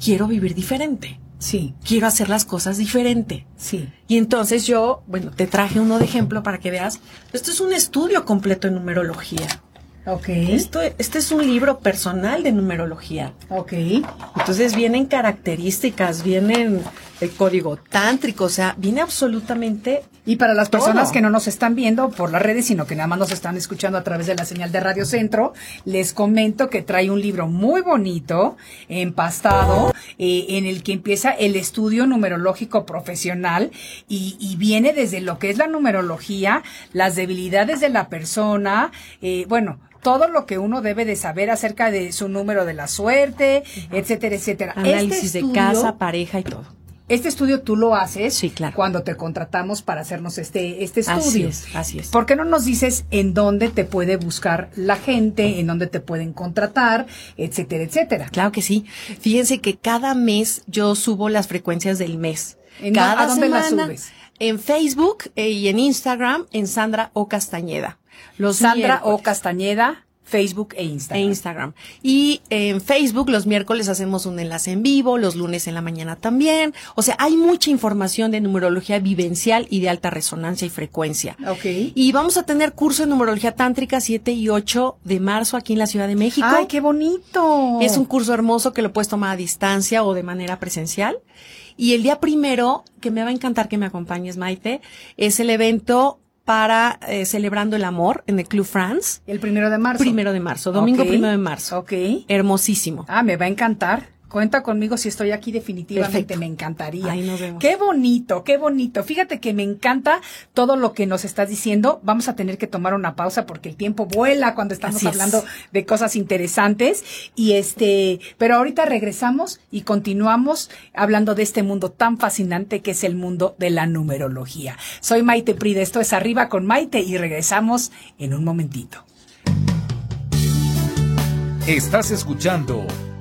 quiero vivir diferente. Sí. Quiero hacer las cosas diferente. Sí. Y entonces yo, bueno, te traje uno de ejemplo para que veas. Esto es un estudio completo en numerología. Ok. Esto, este es un libro personal de numerología. Ok. Entonces vienen características, vienen el código tántrico, o sea, viene absolutamente. Y para las personas Todo. que no nos están viendo por las redes, sino que nada más nos están escuchando a través de la señal de Radio Centro, les comento que trae un libro muy bonito, empastado, eh, en el que empieza el estudio numerológico profesional y, y viene desde lo que es la numerología, las debilidades de la persona, eh, bueno, todo lo que uno debe de saber acerca de su número de la suerte, etcétera, etcétera. Análisis Este de estudio- casa, pareja y todo. Este estudio tú lo haces Sí, claro. cuando te contratamos para hacernos este, este Así estudio. es, así es. ¿Por qué no nos dices en dónde te puede buscar la gente, en dónde te pueden contratar, etcétera, etcétera? Claro que sí. Fíjense que cada mes yo subo las frecuencias del mes. ¿En cada a dónde las subes? En Facebook eh, y en Instagram en Sandra O Castañeda. Los Sandra O miércoles. Castañeda, Facebook e E Instagram. Instagram. Y en Facebook los miércoles hacemos un enlace en vivo, los lunes en la mañana también. O sea, hay mucha información de numerología vivencial y de alta resonancia y frecuencia. Ok. Y vamos a tener curso de numerología tántrica 7 y 8 de marzo aquí en la Ciudad de México. ¡Ay, qué bonito! Es un curso hermoso que lo puedes tomar a distancia o de manera presencial. Y el día primero, que me va a encantar que me acompañes, Maite, es el evento para eh, celebrando el amor en el Club France. El primero de marzo. Primero de marzo, domingo Ok. primero de marzo. Ok. Hermosísimo. Ah, me va a encantar. Cuenta conmigo si estoy aquí definitivamente, Perfecto. me encantaría. Ahí nos vemos. Qué bonito, qué bonito. Fíjate que me encanta todo lo que nos estás diciendo. Vamos a tener que tomar una pausa porque el tiempo vuela cuando estamos Así es. hablando de cosas interesantes. Y este, pero ahorita regresamos y continuamos hablando de este mundo tan fascinante que es el mundo de la numerología. Soy Maite Prida, esto es Arriba con Maite y regresamos en un momentito. Estás escuchando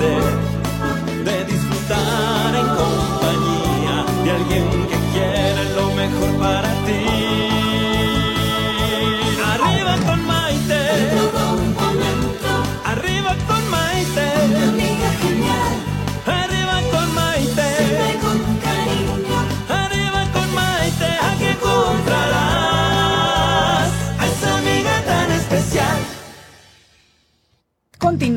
y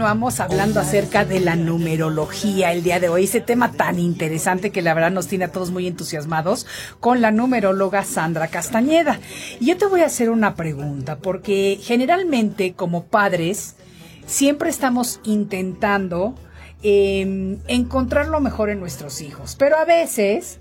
Continuamos hablando acerca de la numerología el día de hoy, ese tema tan interesante que la verdad nos tiene a todos muy entusiasmados con la numeróloga Sandra Castañeda. Y yo te voy a hacer una pregunta, porque generalmente como padres siempre estamos intentando eh, encontrar lo mejor en nuestros hijos, pero a veces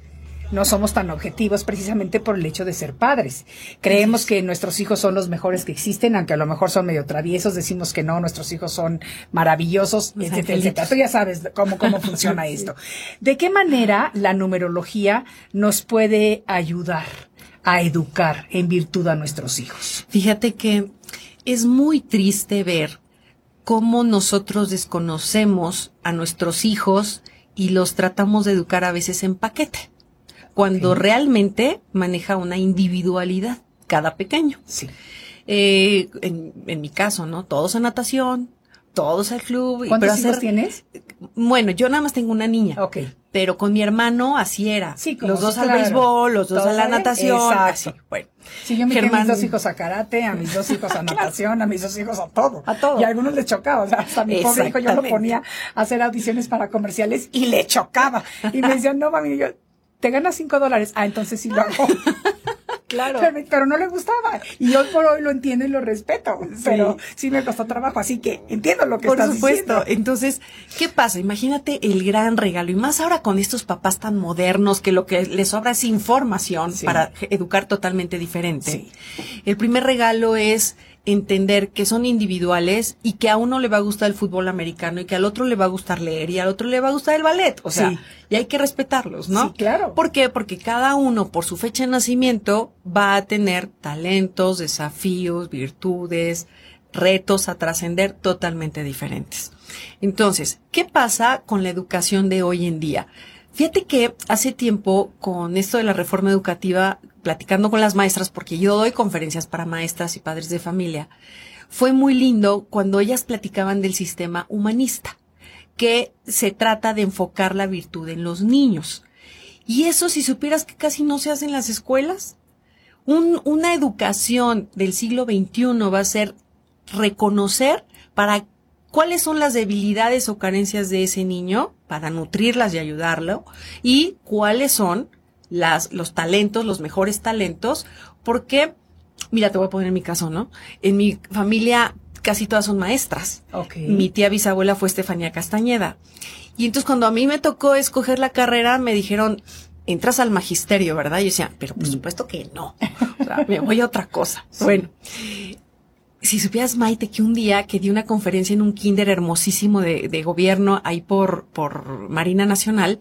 no somos tan objetivos precisamente por el hecho de ser padres. Creemos que nuestros hijos son los mejores que existen, aunque a lo mejor son medio traviesos, decimos que no, nuestros hijos son maravillosos, Los etcétera, etcétera. Tú ya sabes cómo, cómo funciona esto. ¿De qué manera la numerología nos puede ayudar a educar en virtud a nuestros hijos? Fíjate que es muy triste ver cómo nosotros desconocemos a nuestros hijos y los tratamos de educar a veces en paquete, cuando realmente maneja una individualidad cada pequeño. Sí. Eh, en, en mi caso, ¿no? Todos a natación, todos al club. ¿Cuántos pero hijos tienes? Bueno, yo nada más tengo una niña. Ok. Pero con mi hermano así era. Sí, como los dos al béisbol, los dos a la natación. Exacto. Así, bueno. Sí, yo a Germán- mis dos hijos a karate, a mis dos hijos a natación, a mis dos hijos a todo. A todo. Y a algunos les chocaba. O sea, hasta mi pobre hijo yo lo ponía a hacer audiciones para comerciales y le chocaba. Y me decían, no, mami, yo, te ganas cinco dólares. Ah, entonces sí lo hago. Claro. Pero, pero no le gustaba. Y hoy por hoy lo entiendo y lo respeto. Pero sí me costó trabajo. Así que entiendo lo que Por estás supuesto. diciendo. Entonces, ¿qué pasa? Imagínate el gran regalo. Y más ahora con estos papás tan modernos que lo que les sobra es información Sí. para educar totalmente diferente. Sí. El primer regalo es entender que son individuales y que a uno le va a gustar el fútbol americano y que al otro le va a gustar leer y al otro le va a gustar el ballet. O sea, Sí. y hay que respetarlos, ¿no? Sí, claro. ¿Por qué? Porque cada uno, por su fecha de nacimiento, va a tener talentos, desafíos, virtudes, retos a trascender totalmente diferentes. Entonces, ¿qué pasa con la educación de hoy en día? Fíjate que hace tiempo, con esto de la reforma educativa, platicando con las maestras, porque yo doy conferencias para maestras y padres de familia, fue muy lindo cuando ellas platicaban del sistema humanista, que se trata de enfocar la virtud en los niños. Y eso, si supieras que casi no se hace en las escuelas, un- una educación del siglo XXI va a ser reconocer para cuáles son las debilidades o carencias de ese niño para nutrirlas y ayudarlo y cuáles son las, los talentos, los mejores talentos, porque, mira, te voy a poner en mi caso, ¿no? En mi familia casi todas son maestras. Mi tía bisabuela fue Estefanía Castañeda. Y entonces cuando a mí me tocó escoger la carrera, me dijeron, entras al magisterio, ¿verdad? Y yo decía, pero por supuesto que no. O sea, me voy a otra cosa. Bueno, si supieras, Maite, que un día que di una conferencia en un kinder hermosísimo de, de gobierno ahí por, por Marina Nacional,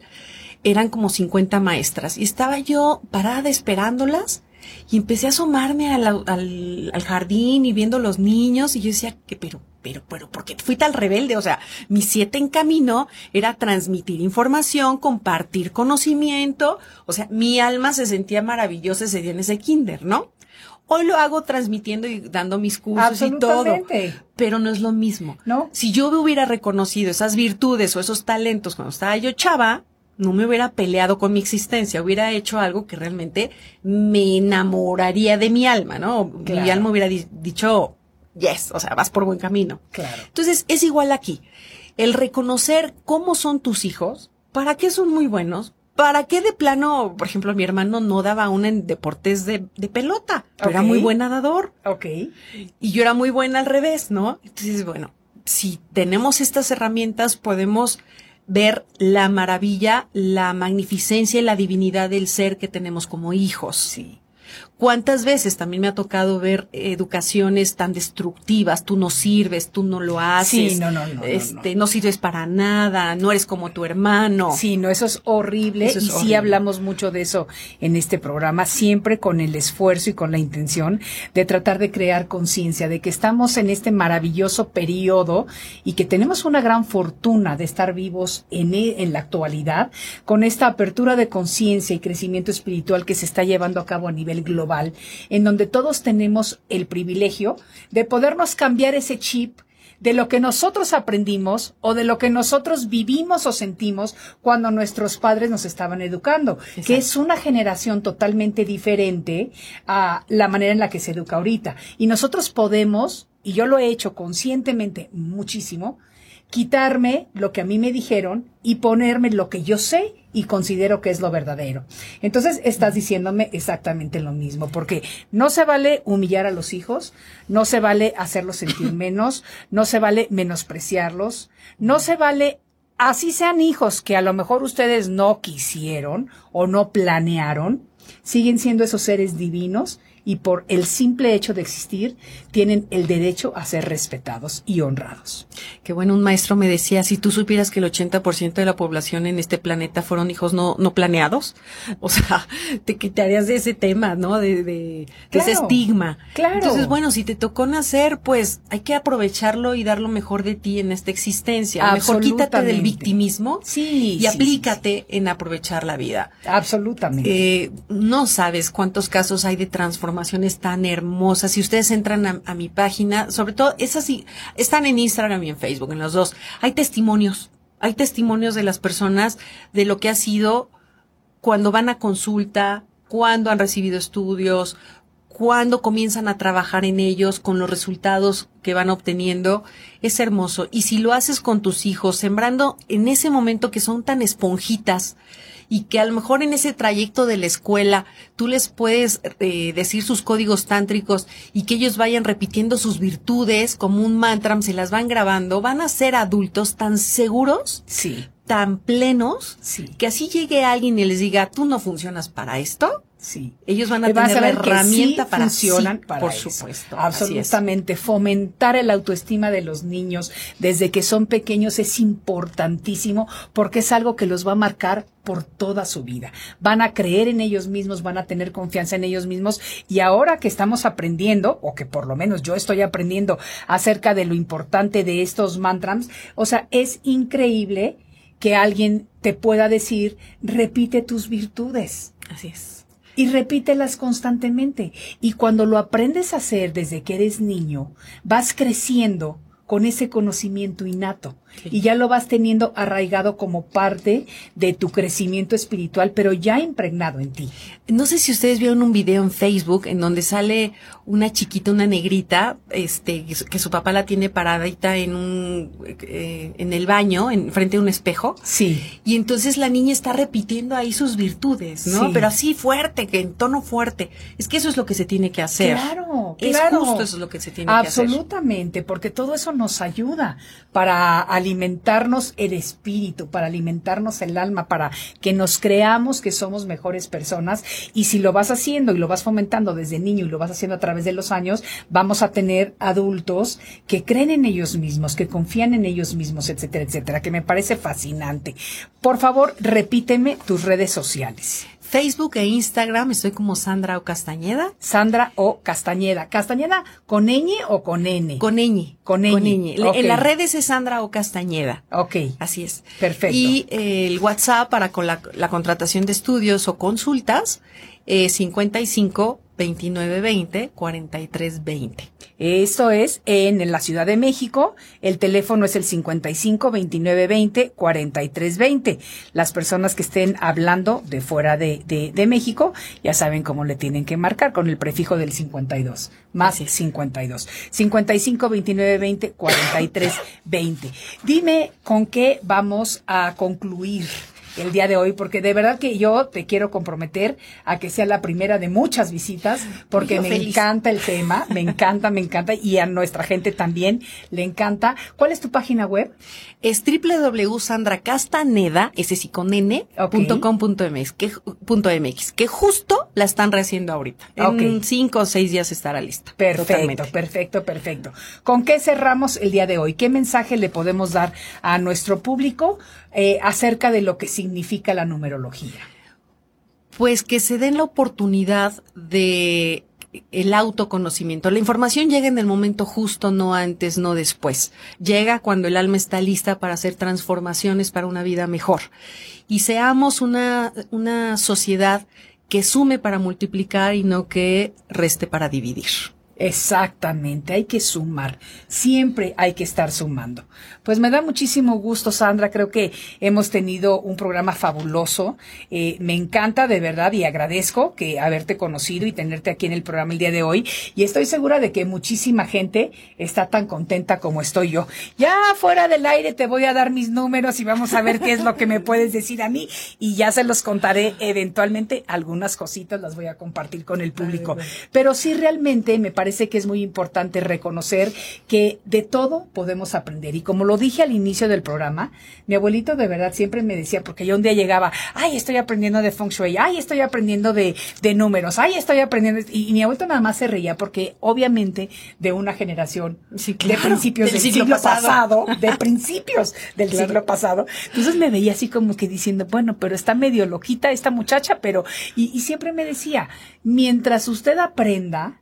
eran como 50 maestras y estaba yo parada esperándolas y empecé a asomarme al, al, al jardín y viendo los niños y yo decía que pero pero pero ¿por qué fui tan rebelde? O sea, mi siete en camino era transmitir información, compartir conocimiento, o sea, mi alma se sentía maravillosa ese día en ese kinder, ¿no? Hoy lo hago transmitiendo y dando mis cursos y todo, pero no es lo mismo. ¿No? Si yo hubiera reconocido esas virtudes o esos talentos cuando estaba yo chava, no me hubiera peleado con mi existencia, hubiera hecho algo que realmente me enamoraría de mi alma, ¿no? Mi alma hubiera di- dicho, yes, o sea, vas por buen camino. Claro. Entonces, es igual aquí. El reconocer cómo son tus hijos, para qué son muy buenos, para qué de plano, por ejemplo, mi hermano no daba aún en deportes de, de pelota, pero era muy buen nadador. Ok. Y yo era muy buena al revés, ¿no? Entonces, bueno, si tenemos estas herramientas, podemos ver la maravilla, la magnificencia y la divinidad del ser que tenemos como hijos. Sí. ¿Cuántas veces también me ha tocado ver educaciones tan destructivas? Tú no sirves, tú no lo haces. Sí, no, no, no, Este, no sirves para nada, no eres como tu hermano. Sí, no, eso es horrible Eso es y sí hablamos mucho de eso en este programa, siempre con el esfuerzo y con la intención de tratar de crear conciencia de que estamos en este maravilloso periodo y que tenemos una gran fortuna de estar vivos en, e- en la actualidad con esta apertura de conciencia y crecimiento espiritual que se está llevando a cabo a nivel global, en donde todos tenemos el privilegio de podernos cambiar ese chip de lo que nosotros aprendimos o de lo que nosotros vivimos o sentimos cuando nuestros padres nos estaban educando, que es una generación totalmente diferente a la manera en la que se educa ahorita. Y nosotros podemos, y yo lo he hecho conscientemente muchísimo, quitarme lo que a mí me dijeron y ponerme lo que yo sé y considero que es lo verdadero. Entonces estás diciéndome exactamente lo mismo, porque no se vale humillar a los hijos, no se vale hacerlos sentir menos, no se vale menospreciarlos, no se vale así sean hijos que a lo mejor ustedes no quisieron o no planearon, siguen siendo esos seres divinos y por el simple hecho de existir tienen el derecho a ser respetados y honrados. Que bueno, un maestro me decía, si tú supieras que el 80% de la población en este planeta fueron hijos no, no planeados, o sea, te quitarías de ese tema, ¿no? De, de, de ese estigma. claro. Entonces, bueno, si te tocó nacer, pues hay que aprovecharlo y dar lo mejor de ti en esta existencia. Mejor quítate del victimismo Sí, y sí, aplícate en aprovechar la vida. Absolutamente. Eh, no sabes cuántos casos hay de transformación tan hermosas. Si ustedes entran a, a mi página, sobre todo, esas sí, están en Instagram y en Facebook, en los dos. Hay testimonios, hay testimonios de las personas de lo que ha sido cuando van a consulta, cuando han recibido estudios, cuando comienzan a trabajar en ellos con los resultados que van obteniendo, es hermoso. Y si lo haces con tus hijos, sembrando en ese momento que son tan esponjitas y que a lo mejor en ese trayecto de la escuela tú les puedes eh, decir sus códigos tántricos y que ellos vayan repitiendo sus virtudes como un mantra, se las van grabando, van a ser adultos tan seguros, Sí, tan plenos, Sí. que así llegue alguien y les diga, tú no funcionas para esto, sí. ellos van a vas tener la ver que herramienta sí para funcionan sí, para por eso. supuesto. Absolutamente. Fomentar el autoestima de los niños desde que son pequeños es importantísimo porque es algo que los va a marcar por toda su vida. Van a creer en ellos mismos, van a tener confianza en ellos mismos y ahora que estamos aprendiendo, o que por lo menos yo estoy aprendiendo acerca de lo importante de estos mantras, o sea, es increíble que alguien te pueda decir, repite tus virtudes Así es. Y repítelas constantemente. Y cuando lo aprendes a hacer desde que eres niño, vas creciendo con ese conocimiento innato Sí. y ya lo vas teniendo arraigado como parte de tu crecimiento espiritual, pero ya impregnado en ti. No sé si ustedes vieron un video en Facebook en donde sale una chiquita, una negrita, este, que su- papá la tiene paradita en un, eh, en el baño, en frente de un espejo. Sí, Y entonces la niña está repitiendo ahí sus virtudes, ¿no? Sí. Pero así fuerte, que en tono fuerte. Es que eso es lo que se tiene que hacer. claro, Es claro. justo eso es lo que se tiene que hacer. Absolutamente, porque todo eso nos ayuda para alimentarnos el espíritu, para alimentarnos el alma, para que nos creamos que somos mejores personas. Y si lo vas haciendo y lo vas fomentando desde niño y lo vas haciendo a través de los años, vamos a tener adultos que creen en ellos mismos, que confían en ellos mismos, etcétera, etcétera, que me parece fascinante. Por favor, repíteme tus redes sociales. Facebook e Instagram estoy como Sandra o Castañeda. Sandra o Castañeda. ¿Castañeda con ñ o con n? Con ñ. Con ñ. Le- Ok. En las redes es Sandra o Castañeda. Ok. Así es. Perfecto. Y eh, el WhatsApp para con la, la contratación de estudios o consultas, eh, 55 29 20 43 20. Esto es en la Ciudad de México. El teléfono es el 55 29 20 43 20. Las personas que estén hablando de fuera de, de, de México ya saben cómo le tienen que marcar con el prefijo del 52. Más es. 52. 55 29 20 43 20. Dime con qué vamos a concluir el día de hoy, porque de verdad que yo te quiero comprometer a que sea la primera de muchas visitas, porque Yo me feliz. encanta el tema, me encanta, me encanta, y a nuestra gente también le encanta. ¿Cuál es tu página web? Es www.sandracastaneda, ese sí con n, Ok. punto com punto mx, que, punto MX, que justo la están rehaciendo ahorita. En cinco o seis días estará lista. Perfecto, Totalmente. perfecto, perfecto. ¿Con qué cerramos el día de hoy? ¿Qué mensaje le podemos dar a nuestro público eh, acerca de lo que significa la numerología? Pues que se den la oportunidad de el autoconocimiento. La información llega en el momento justo, no antes, no después. Llega cuando el alma está lista para hacer transformaciones para una vida mejor. Y seamos una, una sociedad que sume para multiplicar y no que reste para dividir. Exactamente, hay que sumar, siempre hay que estar sumando. Pues me da muchísimo gusto, Sandra, creo que hemos tenido un programa fabuloso, Eh, me encanta de verdad y agradezco que haberte conocido y tenerte aquí en el programa el día de hoy y estoy segura de que muchísima gente está tan contenta como estoy yo. Ya fuera del aire te voy a dar mis números y vamos a ver qué es lo que me puedes decir a mí y ya se los contaré eventualmente, algunas cositas las voy a compartir con el público. Pero sí realmente me parece que es muy importante reconocer que de todo podemos aprender. Y como lo dije al inicio del programa, mi abuelito de verdad siempre me decía, porque yo un día llegaba, ay, estoy aprendiendo de Feng Shui, ay, estoy aprendiendo de, de números, ay, estoy aprendiendo. Y, y mi abuelito nada más se reía porque obviamente de una generación Sí, de principios del, siglo, pasado. de principios del siglo pasado. Entonces me veía así como que diciendo, bueno, pero está medio loquita esta muchacha, pero, y, y siempre me decía, mientras usted aprenda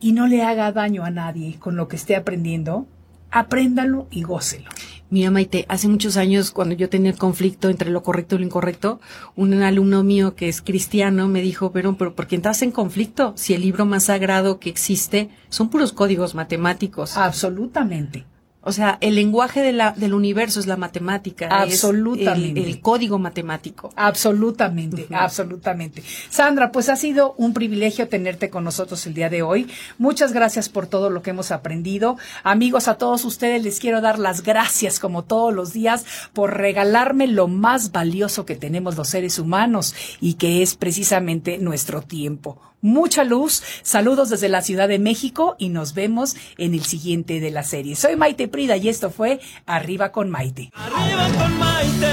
y no le haga daño a nadie con lo que esté aprendiendo, apréndalo y gócelo. Mira, Maite, hace muchos años, cuando yo tenía el conflicto entre lo correcto y lo incorrecto, un alumno mío que es cristiano me dijo, pero, pero ¿por qué entras en conflicto? Si el libro más sagrado que existe son puros códigos matemáticos. Absolutamente. O sea, el lenguaje de la, del universo es la matemática. Absolutamente. Es el, el, código matemático. Absolutamente, uh -huh. absolutamente. Sandra, pues ha sido un privilegio tenerte con nosotros el día de hoy. Muchas gracias por todo lo que hemos aprendido. Amigos, a todos ustedes les quiero dar las gracias, como todos los días, por regalarme lo más valioso que tenemos los seres humanos y que es precisamente nuestro tiempo mucha luz. Saludos desde la Ciudad de México y nos vemos en el siguiente de la serie. Soy Maite Prida y esto fue Arriba con Maite. Arriba con Maite.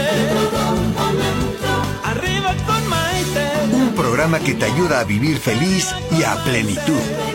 Arriba con Maite. Un programa que te ayuda a vivir feliz y a plenitud.